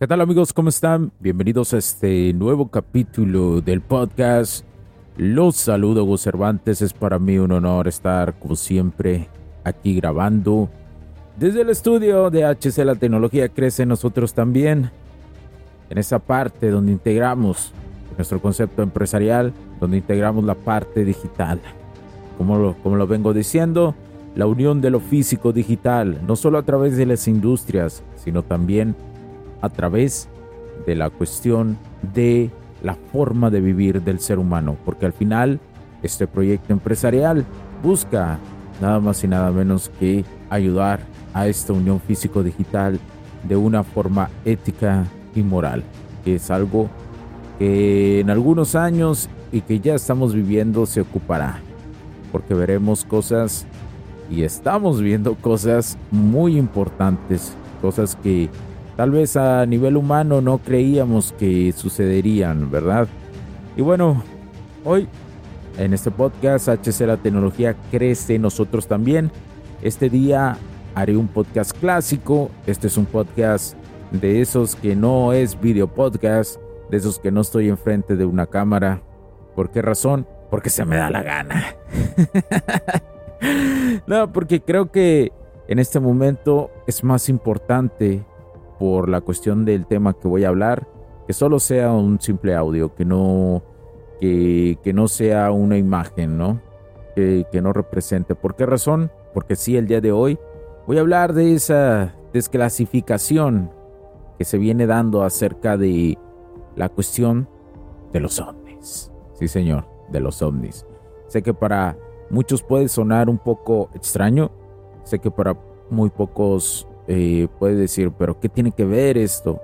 ¿Qué tal amigos? ¿Cómo están? Bienvenidos a este nuevo capítulo del podcast. Los saludo, Gus Cervantes. Es para mí un honor estar, como siempre, aquí grabando. Desde el estudio de HC La Tecnología Crece nosotros también. En esa parte donde integramos nuestro concepto empresarial, donde integramos la parte digital. Como lo, como lo vengo diciendo, la unión de lo físico digital, no solo a través de las industrias, sino también a través de la cuestión de la forma de vivir del ser humano, porque al final este proyecto empresarial busca nada más y nada menos que ayudar a esta unión físico-digital de una forma ética y moral, que es algo que en algunos años y que ya estamos viviendo se ocupará, porque veremos cosas y estamos viendo cosas muy importantes, cosas que tal vez a nivel humano no creíamos que sucederían, ¿verdad? Y bueno, hoy en este podcast HC La Tecnología Crece nosotros también. Este día haré un podcast clásico. Este es un podcast de esos que no es video podcast, de esos que no estoy enfrente de una cámara. ¿Por qué razón? Porque se me da la gana. no, porque creo que en este momento es más importante por la cuestión del tema que voy a hablar, que solo sea un simple audio, que no, que, no sea una imagen, ¿no? Que, que no represente. ¿Por qué razón? Porque sí, el día de hoy voy a hablar de esa desclasificación que se viene dando acerca de la cuestión de los ovnis. Sí, señor, de los ovnis. Sé que para muchos puede sonar un poco extraño. Sé que para muy pocos eh, puede decir, pero ¿qué tiene que ver esto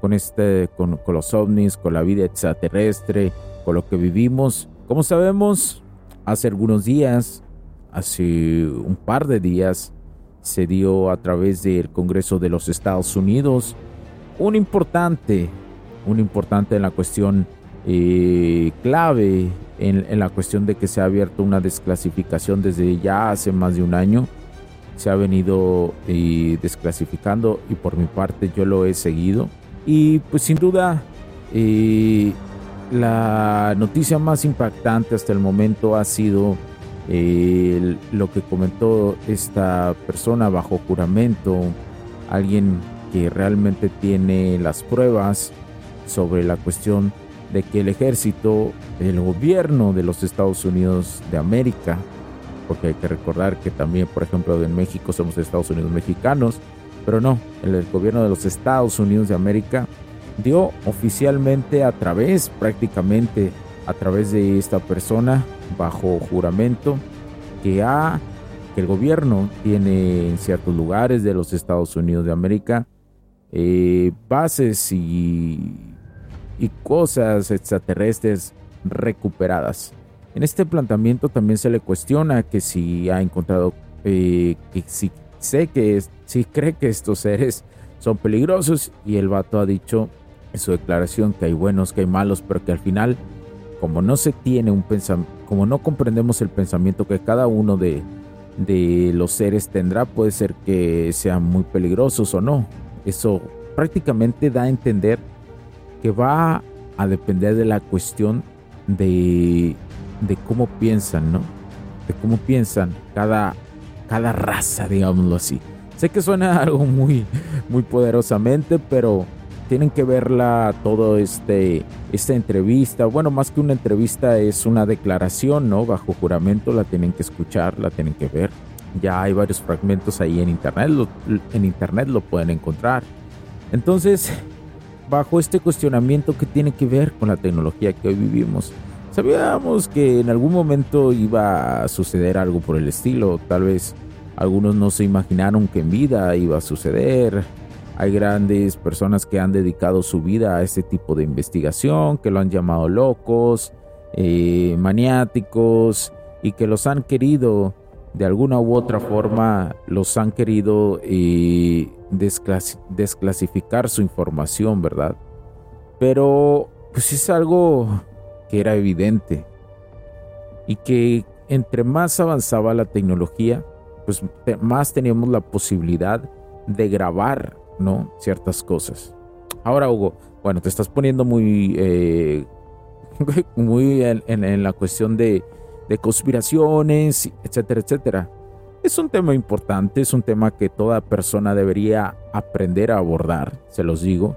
con, este, con, los ovnis, con la vida extraterrestre, con lo que vivimos? Como sabemos, hace algunos días, hace un par de días, se dio a través del Congreso de los Estados Unidos un importante, un importante en la cuestión eh, clave, en, en, la cuestión de que se ha abierto una desclasificación desde ya hace más de un año se ha venido eh, desclasificando y por mi parte yo lo he seguido. Y pues sin duda eh, la noticia más impactante hasta el momento ha sido eh, lo que comentó esta persona bajo juramento, alguien que realmente tiene las pruebas sobre la cuestión de que el ejército, el gobierno de los Estados Unidos de América, porque hay que recordar que también, por ejemplo, en México somos Estados Unidos mexicanos, pero no, el gobierno de los Estados Unidos de América dio oficialmente a través, prácticamente a través de esta persona, bajo juramento, que, ha, que el gobierno tiene en ciertos lugares de los Estados Unidos de América eh, bases y, y cosas extraterrestres recuperadas. En este planteamiento también se le cuestiona que si ha encontrado, eh, que si sé que si cree que estos seres son peligrosos y el vato ha dicho en su declaración que hay buenos, que hay malos, pero que al final, como no se tiene un pensamiento, como no comprendemos el pensamiento que cada uno de, de los seres tendrá, puede ser que sean muy peligrosos o no. Eso prácticamente da a entender que va a depender de la cuestión de de cómo piensan, ¿no? De cómo piensan cada, cada raza, digámoslo así. Sé que suena algo muy, muy poderosamente, pero tienen que verla todo este esta entrevista. Bueno, más que una entrevista es una declaración, ¿no? Bajo juramento la tienen que escuchar, la tienen que ver. Ya hay varios fragmentos ahí en internet, en internet lo pueden encontrar. Entonces, bajo este cuestionamiento que tiene que ver con la tecnología que hoy vivimos, sabíamos que en algún momento iba a suceder algo por el estilo, tal vez algunos no se imaginaron que en vida iba a suceder. Hay grandes personas que han dedicado su vida a este tipo de investigación, que lo han llamado locos, eh, maniáticos y que los han querido de alguna u otra forma los han querido eh, desclasificar su información, ¿verdad? Pero pues es algo que era evidente y que entre más avanzaba la tecnología, pues más teníamos la posibilidad de grabar, ¿no? Ciertas cosas. Ahora, Hugo, bueno, te estás poniendo muy, eh, muy en la cuestión de de conspiraciones, etcétera, etcétera. Es un tema importante, es un tema que toda persona debería aprender a abordar, se los digo.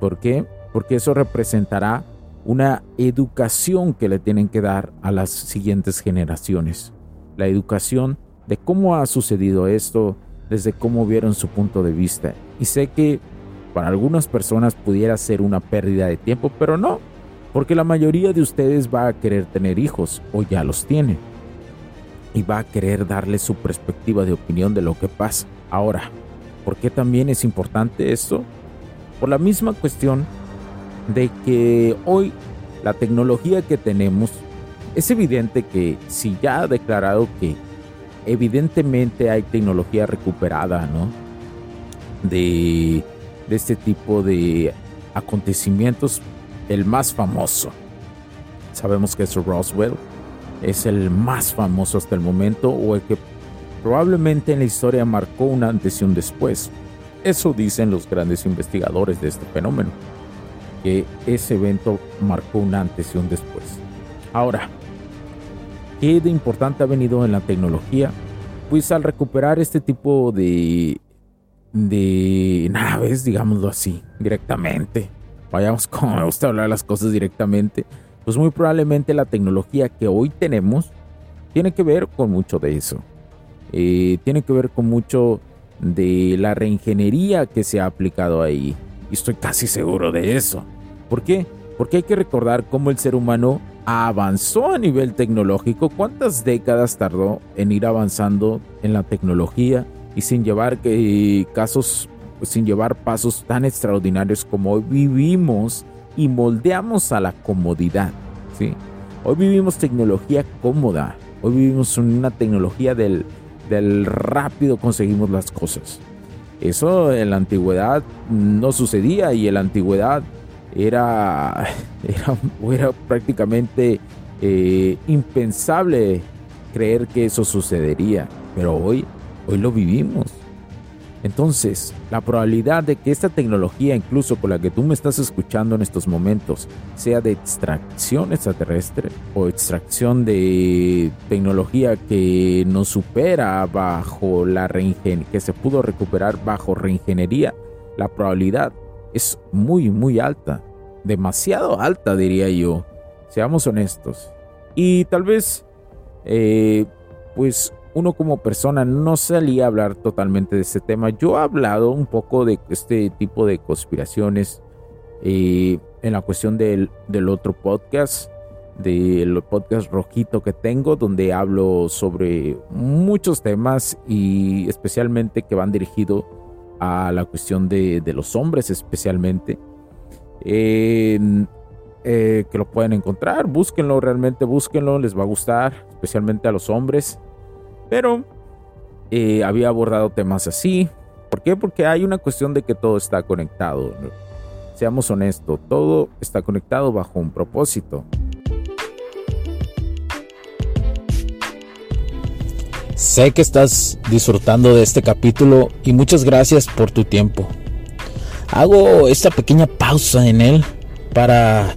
¿Por qué? Porque eso representará una educación que le tienen que dar a las siguientes generaciones. La educación de cómo ha sucedido esto, desde cómo vieron su punto de vista. Y sé que para algunas personas pudiera ser una pérdida de tiempo, pero no, porque la mayoría de ustedes va a querer tener hijos o ya los tiene. Y va a querer darle su perspectiva de opinión de lo que pasa. Ahora, ¿por qué también es importante esto? Por la misma cuestión de que hoy la tecnología que tenemos es evidente que si ya ha declarado que evidentemente hay tecnología recuperada, ¿no? De, de este tipo de acontecimientos el más famoso. Sabemos que es Roswell, es el más famoso hasta el momento o el que probablemente en la historia marcó un antes y un después. Eso dicen los grandes investigadores de este fenómeno, que ese evento marcó un antes y un después. Ahora, ¿qué de importante ha venido en la tecnología? Pues al recuperar este tipo de, de naves, digámoslo así, directamente, vayamos como me gusta hablar las cosas directamente, pues muy probablemente la tecnología que hoy tenemos tiene que ver con mucho de eso. Eh, tiene que ver con mucho de la reingeniería que se ha aplicado ahí. Y estoy casi seguro de eso. ¿Por qué? Porque hay que recordar cómo el ser humano avanzó a nivel tecnológico, cuántas décadas tardó en ir avanzando en la tecnología y sin llevar que, casos sin llevar pasos tan extraordinarios como hoy vivimos y moldeamos a la comodidad. Hoy vivimos tecnología cómoda, hoy vivimos una tecnología del, del rápido conseguimos las cosas. Eso en la antigüedad no sucedía y en la antigüedad era, era, prácticamente eh, impensable creer que eso sucedería, pero hoy, hoy lo vivimos. Entonces, la probabilidad de que esta tecnología, incluso con la que tú me estás escuchando en estos momentos, sea de extracción extraterrestre o extracción de tecnología que nos supera bajo la reingeniería, que se pudo recuperar bajo reingeniería, la probabilidad es muy, muy alta. Demasiado alta, diría yo. Seamos honestos. Y tal vez, eh, pues uno como persona no salía a hablar totalmente de este tema. Yo he hablado un poco de este tipo de conspiraciones eh, en la cuestión del, otro podcast, del podcast rojito que tengo, donde hablo sobre muchos temas y especialmente que van dirigidos a la cuestión de, los hombres especialmente. Eh, que lo pueden encontrar, búsquenlo, realmente búsquenlo, les va a gustar, especialmente a los hombres. Pero eh, había abordado temas así. ¿Por qué? Porque hay una cuestión de que todo está conectado. Seamos honestos, todo está conectado bajo un propósito. Sé que estás disfrutando de este capítulo y muchas gracias por tu tiempo. Hago esta pequeña pausa en él para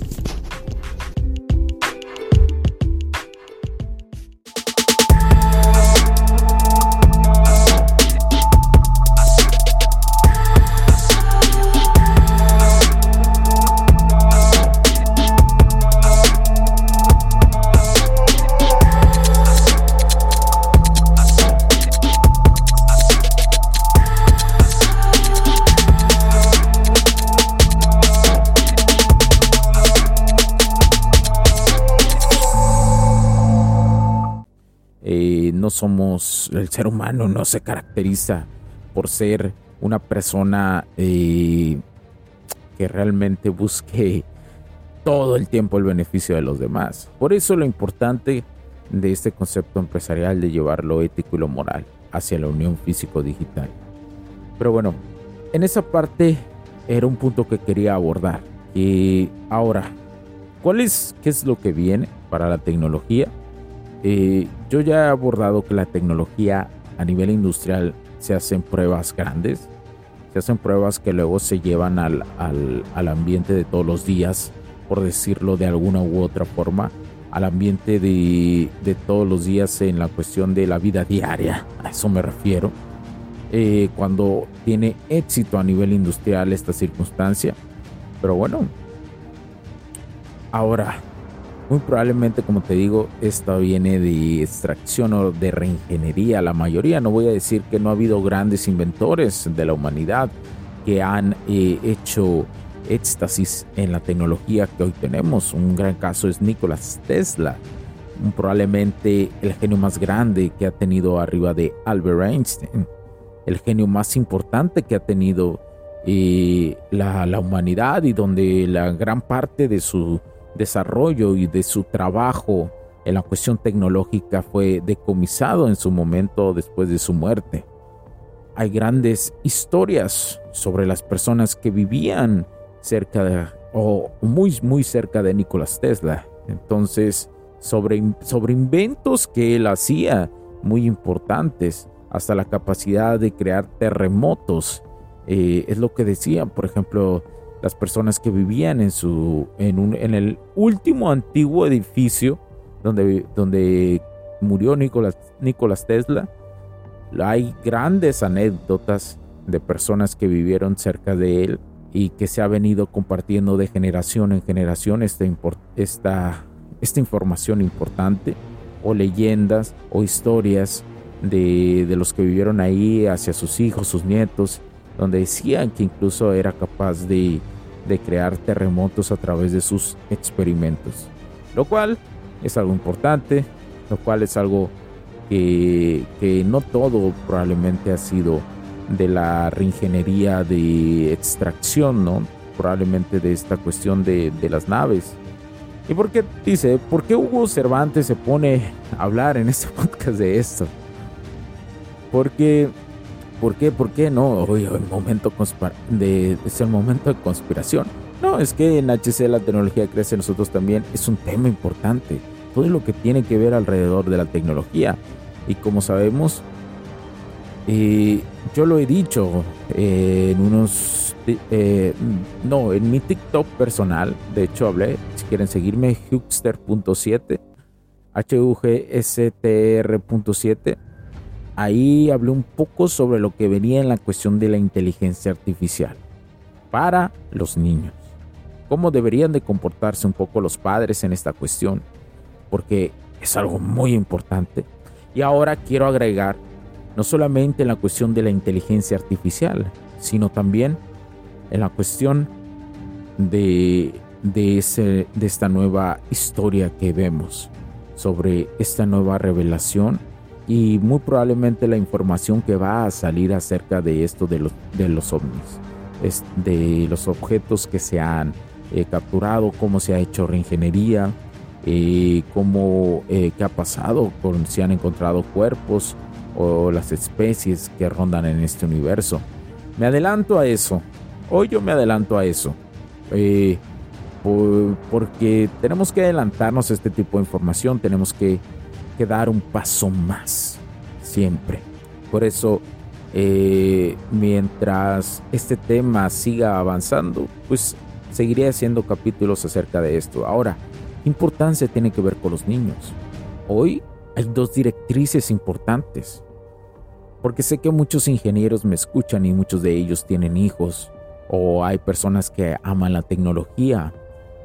Somos, el ser humano no se caracteriza por ser una persona eh, que realmente busque todo el tiempo el beneficio de los demás. Por eso lo importante de este concepto empresarial de llevar lo ético y lo moral hacia la unión físico-digital. Pero bueno, en esa parte era un punto que quería abordar. Y ahora, ¿cuál es, qué es lo que viene para la tecnología? Eh, yo ya he abordado que la tecnología a nivel industrial se hacen pruebas grandes, se hacen pruebas que luego se llevan al, ambiente de todos los días, por decirlo de alguna u otra forma, al ambiente de, todos los días en la cuestión de la vida diaria, a eso me refiero. Eh, cuando tiene éxito a nivel industrial esta circunstancia. Pero bueno, ahora muy probablemente, como te digo, esto viene de extracción o de reingeniería. La mayoría, no voy a decir que no ha habido grandes inventores de la humanidad que han eh, hecho éxtasis en la tecnología que hoy tenemos. Un gran caso es Nikola Tesla, probablemente el genio más grande que ha tenido arriba de Albert Einstein, el genio más importante que ha tenido eh, la humanidad y donde la gran parte de su desarrollo y de su trabajo en la cuestión tecnológica fue decomisado en su momento después de su muerte. Hay grandes historias sobre las personas que vivían cerca o muy, muy cerca de Nicolás Tesla. Entonces, sobre, sobre inventos que él hacía muy importantes, hasta la capacidad de crear terremotos. Eh, es lo que decían, por ejemplo, las personas que vivían en, su, en, un, en el último antiguo edificio donde, donde murió Nicolás, Nicolás Tesla. Hay grandes anécdotas de personas que vivieron cerca de él y que se ha venido compartiendo de generación en generación esta, esta, esta información importante o leyendas o historias de, de, los que vivieron ahí hacia sus hijos, sus nietos, donde decían que incluso era capaz de de crear terremotos a través de sus experimentos. Lo cual es algo importante, lo cual es algo que, no todo probablemente ha sido de la reingeniería de extracción, ¿no? Probablemente de esta cuestión de, de las naves. ¿Y por qué dice, por qué Hugo Cervantes se pone a hablar en este podcast de esto? Porque ¿Por qué? ¿Por qué no? Hoy el momento de, es el momento de conspiración. No, es que en HC la tecnología crece nosotros también. Es un tema importante. Todo lo que tiene que ver alrededor de la tecnología. Y como sabemos, eh, yo lo he dicho eh, en unos... Eh, no, en mi TikTok personal. De hecho, hablé. Si quieren seguirme, Hugster.7. H-U-G-S-T-R.7 ahí hablé un poco sobre lo que venía en la cuestión de la inteligencia artificial para los niños. Cómo deberían de comportarse un poco los padres en esta cuestión, porque es algo muy importante. Y ahora quiero agregar no solamente en la cuestión de la inteligencia artificial, sino también en la cuestión de, de, esta nueva historia que vemos, sobre esta nueva revelación y muy probablemente la información que va a salir acerca de esto de los, de los ovnis, de los objetos que se han eh, capturado, cómo se ha hecho reingeniería, eh, cómo, eh, qué ha pasado, si han encontrado cuerpos o las especies que rondan en este universo. Me adelanto a eso. Hoy yo me adelanto a eso. Porque tenemos que adelantarnos a este tipo de información, tenemos que, que dar un paso más, siempre. Por eso, eh, mientras este tema siga avanzando, pues seguiré haciendo capítulos acerca de esto. Ahora, importancia tiene que ver con los niños. Hoy hay dos directrices importantes. Porque sé que muchos ingenieros me escuchan y muchos de ellos tienen hijos o hay personas que aman la tecnología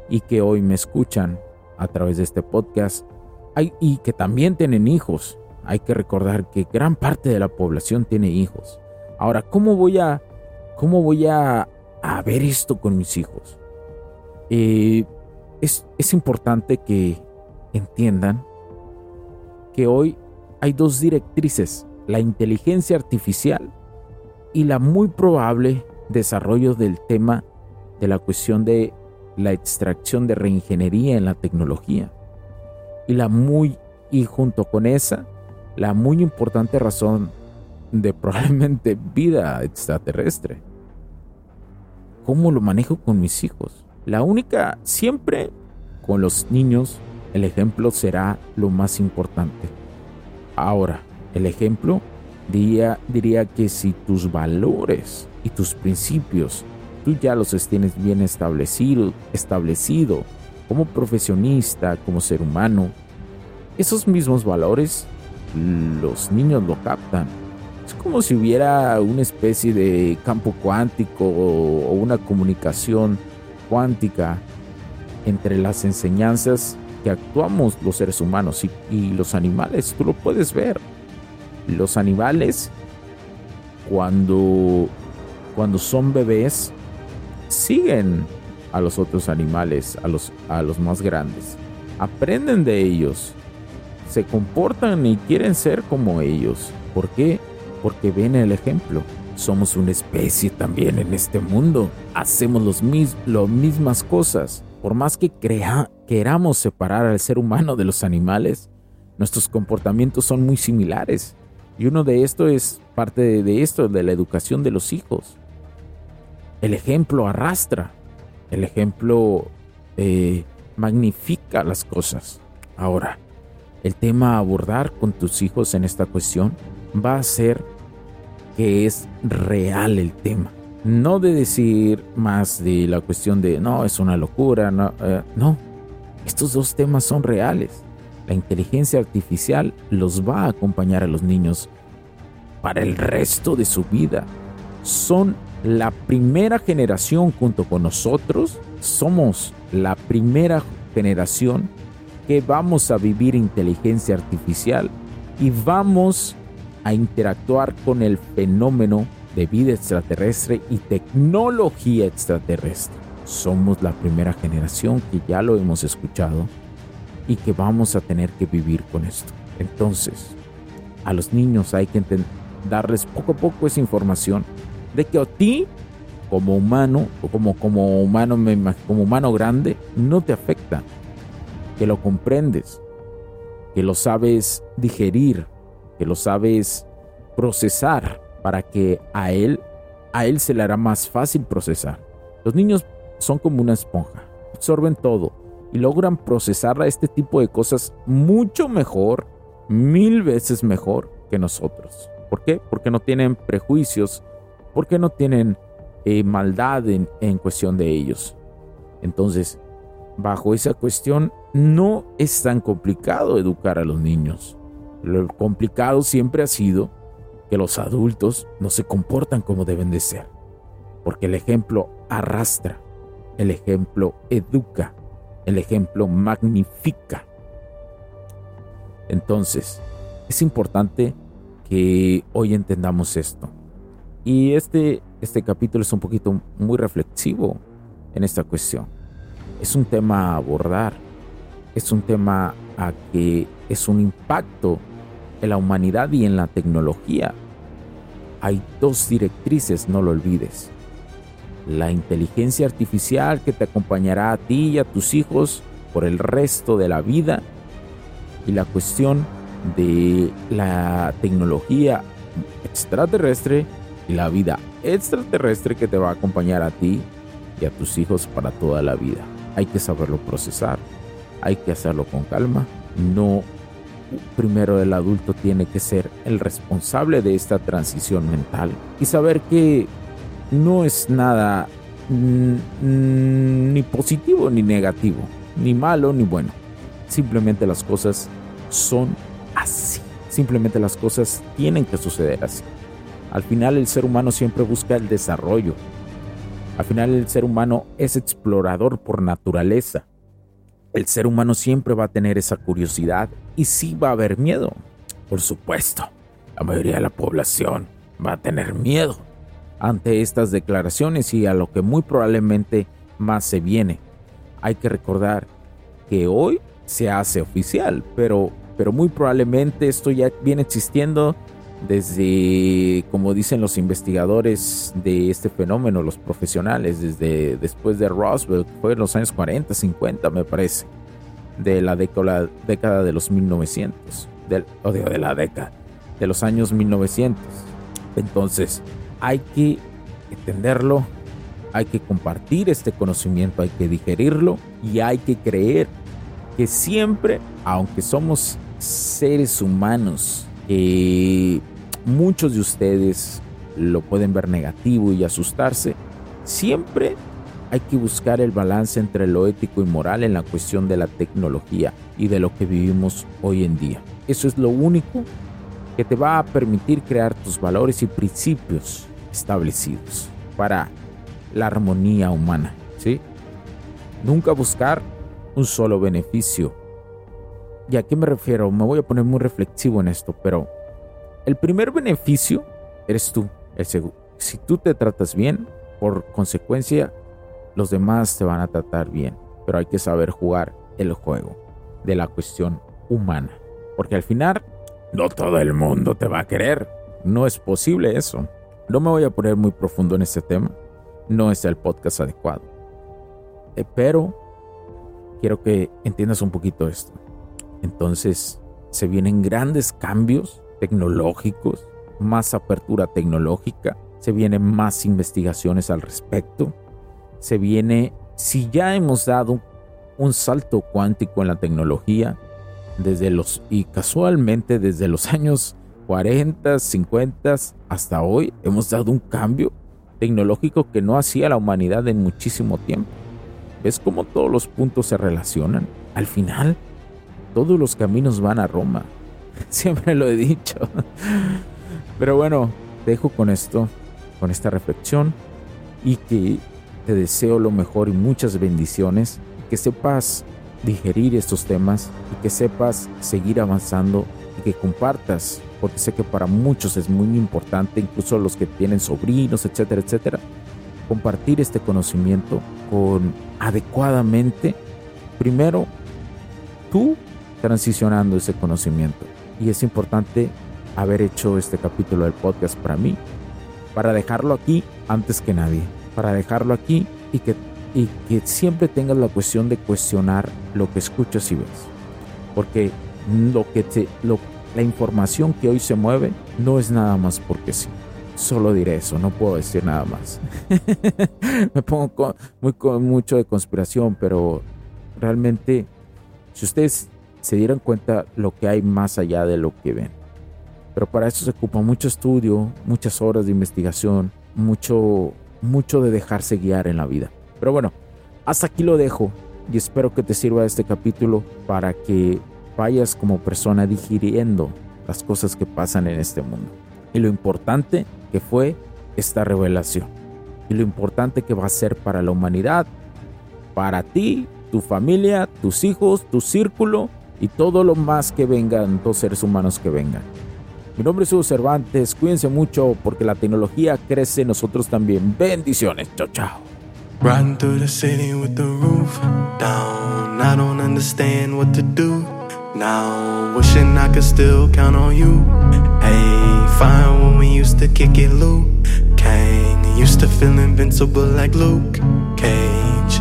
y que hoy me escuchan a través de este podcast y que también tienen hijos. Hay que recordar que gran parte de la población tiene hijos. Ahora, ¿cómo voy a, cómo voy a, ver esto con mis hijos? Eh, es importante que entiendan que hoy hay dos directrices, la inteligencia artificial y la muy probable desarrollo del tema de la cuestión de la extracción de reingeniería en la tecnología. Y la muy, y junto con esa, la muy importante razón de probablemente vida extraterrestre. ¿Cómo lo manejo con mis hijos? La única, siempre con los niños, el ejemplo será lo más importante. Ahora, el ejemplo diría, diría que si tus valores y tus principios tú ya los tienes bien establecido, establecido como profesionista, como ser humano, esos mismos valores los niños lo captan. Es como si hubiera una especie de campo cuántico o una comunicación cuántica entre las enseñanzas actuamos los seres humanos y, los animales. Tú lo puedes ver. Los animales, cuando, cuando son bebés, siguen a los otros animales, a los, a los más grandes. Aprenden de ellos. Se comportan y quieren ser como ellos. ¿Por qué? Porque ven el ejemplo. Somos una especie también en este mundo. Hacemos los mis, las mismas cosas. Por más que crea, queramos separar al ser humano de los animales, nuestros comportamientos son muy similares. Y uno de esto es parte de, esto, de la educación de los hijos. El ejemplo arrastra, el ejemplo eh, magnifica las cosas. Ahora, el tema a abordar con tus hijos en esta cuestión va a ser que es real el tema no de decir más de la cuestión de no, es una locura, no, eh, no, estos dos temas son reales. La inteligencia artificial los va a acompañar a los niños para el resto de su vida. Son la primera generación junto con nosotros, somos la primera generación que vamos a vivir inteligencia artificial y vamos a interactuar con el fenómeno de vida extraterrestre y tecnología extraterrestre. Somos la primera generación que ya lo hemos escuchado y que vamos a tener que vivir con esto. Entonces, a los niños hay que darles poco a poco esa información de que a ti, como humano, o como, como, humano, como humano grande, no te afecta. Que lo comprendes, que lo sabes digerir, que lo sabes procesar para que a él, a él se le hará más fácil procesar. Los niños son como una esponja, absorben todo y logran procesar a este tipo de cosas mucho mejor, mil veces mejor que nosotros. ¿Por qué? Porque no tienen prejuicios, porque no tienen eh, maldad en, en cuestión de ellos. Entonces, bajo esa cuestión, no es tan complicado educar a los niños. Lo complicado siempre ha sido que los adultos no se comportan como deben de ser, porque el ejemplo arrastra, el ejemplo educa, el ejemplo magnifica. Entonces, es importante que hoy entendamos esto. Y este, este capítulo es un poquito muy reflexivo en esta cuestión. Es un tema a abordar, es un tema a que es un impacto en la humanidad y en la tecnología. Hay dos directrices, no lo olvides. La inteligencia artificial que te acompañará a ti y a tus hijos por el resto de la vida y la cuestión de la tecnología extraterrestre la vida extraterrestre que te va a acompañar a ti y a tus hijos para toda la vida. Hay que saberlo procesar, hay que hacerlo con calma. No, primero el adulto tiene que ser el responsable de esta transición mental y saber que no es nada ni positivo ni negativo, ni malo ni bueno. Simplemente las cosas son así. Simplemente las cosas tienen que suceder así. Al final el ser humano siempre busca el desarrollo. Al final el ser humano es explorador por naturaleza. El ser humano siempre va a tener esa curiosidad y sí va a haber miedo. Por supuesto, la mayoría de la población va a tener miedo ante estas declaraciones y a lo que muy probablemente más se viene. Hay que recordar que hoy se hace oficial, pero, pero muy probablemente esto ya viene existiendo desde, como dicen los investigadores de este fenómeno, los profesionales, desde después de Roswell, fue en los años 40, 50 me parece, de la década, de los 1900, del, o de, de la década, de los años 1900. Entonces, hay que entenderlo, hay que compartir este conocimiento, hay que digerirlo y hay que creer que siempre, aunque somos seres humanos, que muchos de ustedes lo pueden ver negativo y asustarse, siempre hay que buscar el balance entre lo ético y moral en la cuestión de la tecnología y de lo que vivimos hoy en día. Eso es lo único que te va a permitir crear tus valores y principios establecidos para la armonía humana, ¿sí? Nunca buscar un solo beneficio. ¿Y a qué me refiero? Me voy a poner muy reflexivo en esto, pero el primer beneficio eres tú, Si tú te tratas bien, por consecuencia, los demás te van a tratar bien, pero hay que saber jugar el juego de la cuestión humana, porque al final no todo el mundo te va a querer. No es posible eso. No me voy a poner muy profundo en este tema. No es el podcast adecuado. Eh, pero quiero que entiendas un poquito esto. Entonces, se vienen grandes cambios tecnológicos, más apertura tecnológica, se vienen más investigaciones al respecto, se viene, si ya hemos dado un salto cuántico en la tecnología, desde los, y casualmente desde los años 40, 50 hasta hoy, hemos dado un cambio tecnológico que no hacía la humanidad en muchísimo tiempo. ¿Ves cómo todos los puntos se relacionan? Al final, todos los caminos van a Roma. Siempre lo he dicho. Pero bueno, te dejo con esto, con esta reflexión y que te deseo lo mejor y muchas bendiciones. Que sepas digerir estos temas y que sepas seguir avanzando y que compartas, porque sé que para muchos es muy importante, incluso los que tienen sobrinos, etcétera, etcétera, compartir este conocimiento con adecuadamente, primero tú transicionando ese conocimiento. Y es importante haber hecho este capítulo del podcast para mí, para dejarlo aquí antes que nadie, para dejarlo aquí y que y que siempre tengas la cuestión de cuestionar lo que escuchas y ves. Porque lo que te, lo, la información que hoy se mueve no es nada más porque sí. Solo diré eso, no puedo decir nada más. Me pongo muy, con mucho de conspiración, pero realmente, si ustedes se dieran cuenta lo que hay más allá de lo que ven. Pero para eso se ocupa mucho estudio, muchas horas de investigación, mucho, mucho de dejarse guiar en la vida. Pero bueno, hasta aquí lo dejo y espero que te sirva este capítulo para que vayas como persona digiriendo las cosas que pasan en este mundo. Y lo importante que fue esta revelación. Y lo importante que va a ser para la humanidad, para ti, tu familia, tus hijos, tu círculo y todo lo más que vengan, dos seres humanos que vengan. Mi nombre es Hugo Cervantes, cuídense mucho porque la tecnología crece, nosotros también. Bendiciones, chao, chao. Riding through the city with the roof down. I don't understand what to do now. Wishing I could still count on you. Hey, fine when we used to kick it, Luke. Kang used to feel invincible like Luke Cage.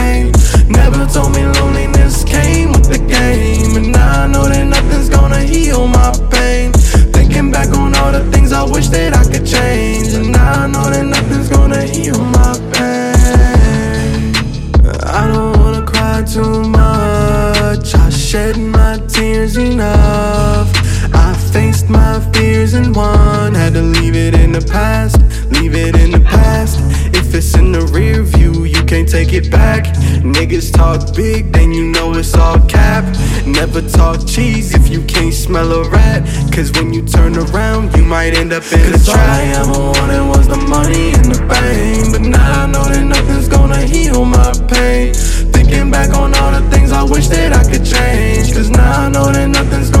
Never told me loneliness came with the game. And Cheese if you can't smell a rat. Cause when you turn around, you might end up in Cause a trap. All I ever wanted was the money and the fame. But now I know that nothing's gonna heal my pain. Thinking back on all the things I wish that I could change. Cause now I know that nothing's gonna